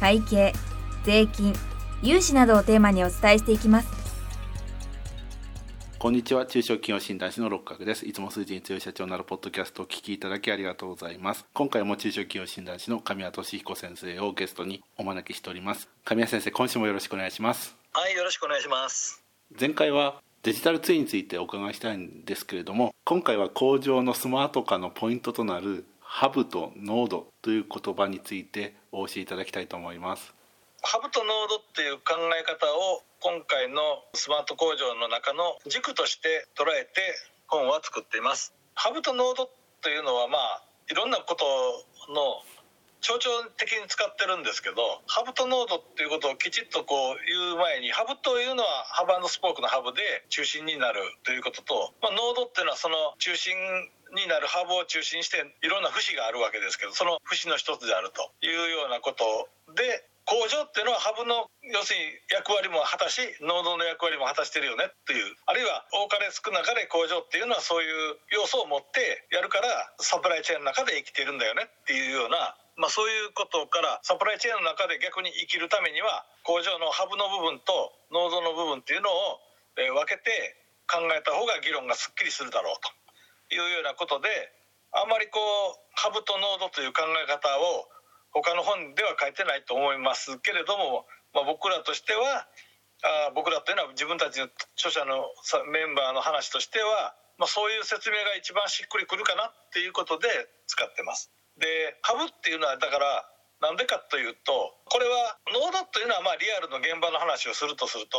会計税金融資などをテーマにお伝えしていきます。こんにちは。中小企業診断士の六角です。いつも数字に強い社長なるポッドキャストをお聞きいただきありがとうございます。今回も中小企業診断士の神谷俊彦先生をゲストにお招きしております。神谷先生今週もよろしくお願いします。はいよろしくお願いします。前回はデジタルツインについてお伺いしたいんですけれども今回は工場のスマート化のポイントとなるハブとノードという言葉についてお教えいただきたいと思います。ハブとノードっていう考え方を今回のスマート工場の中の軸として捉えて本は作っています。ハブとノードというのはまあいろんなことの象徴的に使ってるんですけどハブとノードっていうことをきちっとこう言う前にハブというのはハブスポークのハブで中心になるということと、まあ、ノードっていうのはその中心になるハブを中心していろんな節があるわけですけどその節の一つであるというようなことで工場っていうのはハブの要するに役割も果たしノードの役割も果たしてるよねっていうあるいは多かれ少なかれ工場っていうのはそういう要素を持ってやるからサプライチェーンの中で生きてるんだよねっていうようなまあ、そういうことからサプライチェーンの中で逆に生きるためには工場のハブの部分とノードの部分っていうのを分けて考えた方が議論がすっきりするだろうというようなことであんまりこうハブとノードという考え方を他の本では書いてないと思いますけれども、まあ、僕らとしてはあ僕らというのは自分たちの著者のメンバーの話としては、まあ、そういう説明が一番しっくりくるかなっていうことで使ってます。でハブっていうのはだからなんでかというとこれはノードというのはまあリアルの現場の話をするとすると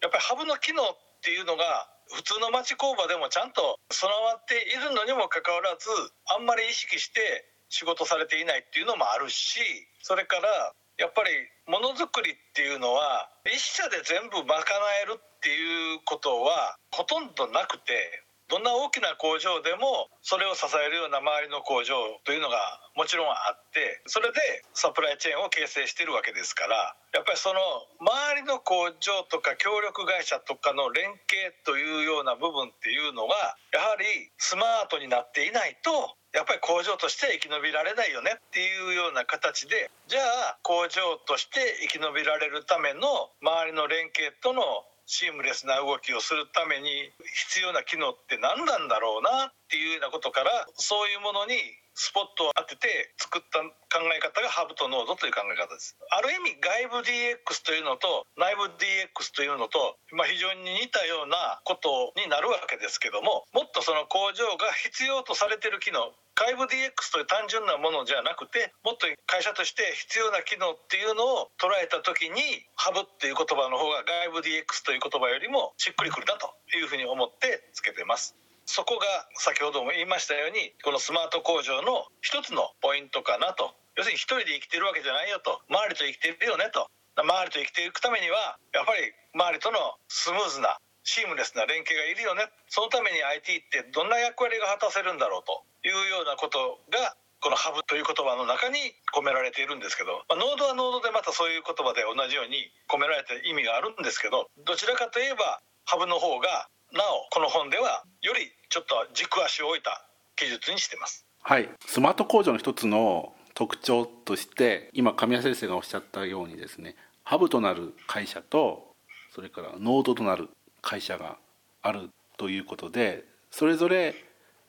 やっぱりハブの機能っていうのが普通の町工場でもちゃんと備わっているのにもかかわらずあんまり意識して仕事されていないっていうのもあるしそれからやっぱりものづくりっていうのは一社で全部賄えるっていうことはほとんどなくてどんな大きな工場でもそれを支えるような周りの工場というのがもちろんあってそれでサプライチェーンを形成しているわけですからやっぱりその周りの工場とか協力会社とかの連携というような部分っていうのがやはりスマートになっていないとやっぱり工場として生き延びられないよねっていうような形でじゃあ工場として生き延びられるための周りの連携とのシームレスな動きをするために必要な機能って何なんだろうなっていうようなことからそういうものにスポットを当てて作った考え方がハブとノードという考え方です。ある意味外部 DX というのと内部 DX というのと、まあ、非常に似たようなことになるわけですけどももっとその工場が必要とされてる機能外部 DX という単純なものじゃなくてもっと会社として必要な機能っていうのを捉えた時にハブっていう言葉の方が外部 DX という言葉よりもしっくりくるなというふうに思ってつけてます。そこが先ほども言いましたようにこのスマート工場の一つのポイントかなと。要するに一人で生きてるわけじゃないよと。周りと生きてるよねと。周りと生きていくためにはやっぱり周りとのスムーズなシームレスな連携がいるよね。そのために IT ってどんな役割が果たせるんだろうと。いうようなことがこのハブという言葉の中に込められているんですけど、まあ、ノードはノードでまたそういう言葉で同じように込められて意味があるんですけどどちらかといえばハブの方がなおこの本ではよりちょっと軸足を置いた記述にしてます。はい。スマート工場の一つの特徴として今神谷先生がおっしゃったようにですねハブとなる会社とそれからノードとなる会社があるということでそれぞれ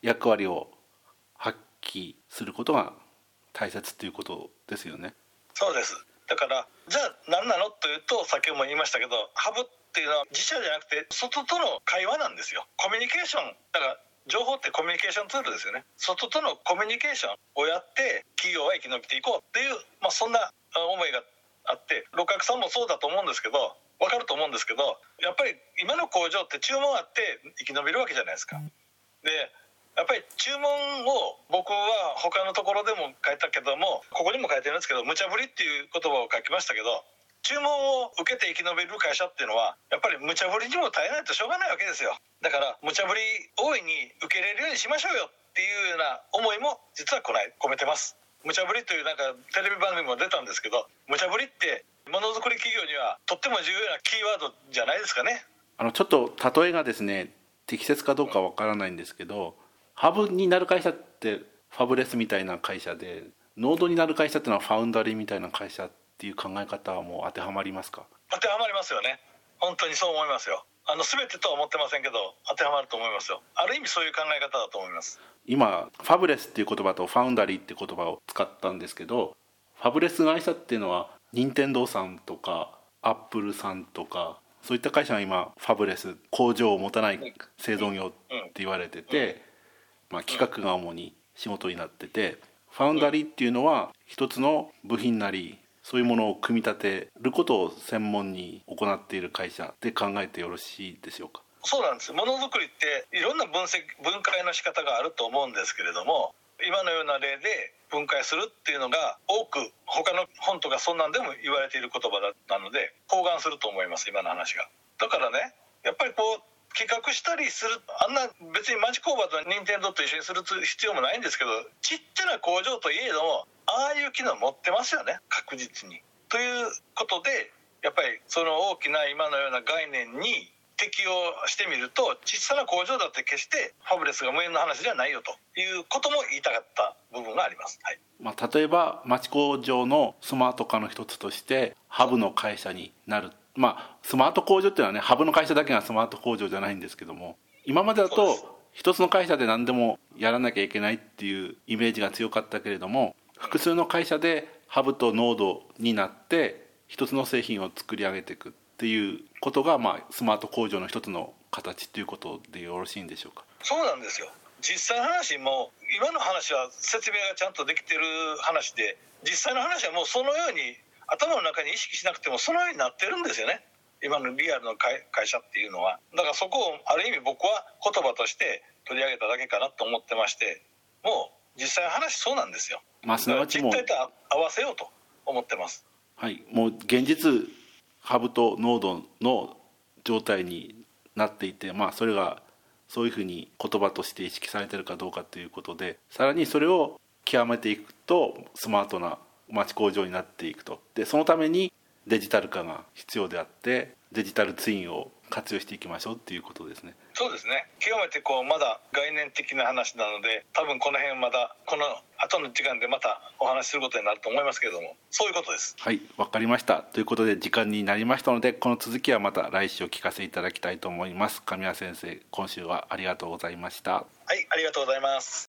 役割を発揮することが大切ということですよね。そうです。だからじゃあ何なのというと先ほども言いましたけどハブっていうのは自社じゃなくて外との会話なんですよ。コミュニケーション。だから情報ってコミュニケーションツールですよね。外とのコミュニケーションをやって企業は生き延びていこうっていう、まあ、そんな思いがあって六角さんもそうだと思うんですけど分かると思うんですけどやっぱり今の工場って注文あって生き延びるわけじゃないですか。でやっぱり注文を僕は他のところでも書いたけどもここにも書いてるんですけど無茶ぶりっていう言葉を書きましたけど注文を受けて生き延びる会社っていうのはやっぱり無茶ぶりにも耐えないとしょうがないわけですよ。だから無茶ぶり大いに受け入れるようにしましょうよっていうような思いも実はこない込めてます。無茶ぶりというなんかテレビ番組も出たんですけど無茶ぶりってものづくり企業にはとっても重要なキーワードじゃないですかね。あのちょっと例えがですね適切かどうかわからないんですけどハブになる会社ってファブレスみたいな会社でノードになる会社っていうのはファウンダリーみたいな会社っていう考え方はもう当てはまりますか？当てはまりますよね。本当にそう思いますよ。あの全てとは思ってませんけど当てはまると思いますよ。ある意味そういう考え方だと思います。今ファブレスっていう言葉とファウンダリーって言葉を使ったんですけどファブレス会社っていうのは任天堂さんとかアップルさんとかそういった会社が今ファブレス工場を持たない製造業って言われてて、まあ、企画が主に仕事になっててファウンダリーっていうのは一つの部品なりそういうものを組み立てることを専門に行っている会社で考えてよろしいでしょうか？そうなんです。ものづくりっていろんな分析分解の仕方があると思うんですけれども今のような例で分解するっていうのが多く他の本とかそんなんでも言われている言葉だったので包含すると思います今の話が。だからねやっぱりこう企画したりするあんな別に町工場と任天堂と一緒にする必要もないんですけどちっちゃな工場といえどもああいう機能持ってますよね確実に。ということでやっぱりその大きな今のような概念に適用してみると小さな工場だって決してファブレスが無縁の話ではないよということも言いたかった部分があります、はい。まあ、例えば町工場のスマート化の一つとしてハブの会社になるまあスマート工場っていうのはねハブの会社だけがスマート工場じゃないんですけども今までだと一つの会社で何でもやらなきゃいけないっていうイメージが強かったけれども複数の会社でハブとノードになって一つの製品を作り上げていくっていうことが、まあ、スマート工場の一つの形ということでよろしいんでしょうか？そうなんですよ。実際の話も今の話は説明がちゃんとできてる話で実際の話はもうそのように頭の中に意識しなくてもそのようになってるんですよね。今のリアルの会社っていうのは。だからそこをある意味僕は言葉として取り上げただけかなと思ってまして。もう実際の話そうなんですよ、まあ、すなわちも実態と合わせようと思ってます。はい。もう現実ハブとノードの状態になっていてまあそれがそういうふうに言葉として意識されてるかどうかということでさらにそれを極めていくとスマートな町工場になっていくと。でそのためにデジタル化が必要であってデジタルツインを活用していきましょうっていうことですね。そうですね。極めてこうまだ概念的な話なので多分この辺まだこの後の時間でまたお話しすることになると思いますけれどもそういうことです。はいわかりました。ということで時間になりましたのでこの続きはまた来週お聞かせいただきたいと思います。神谷先生今週はありがとうございました。はいありがとうございます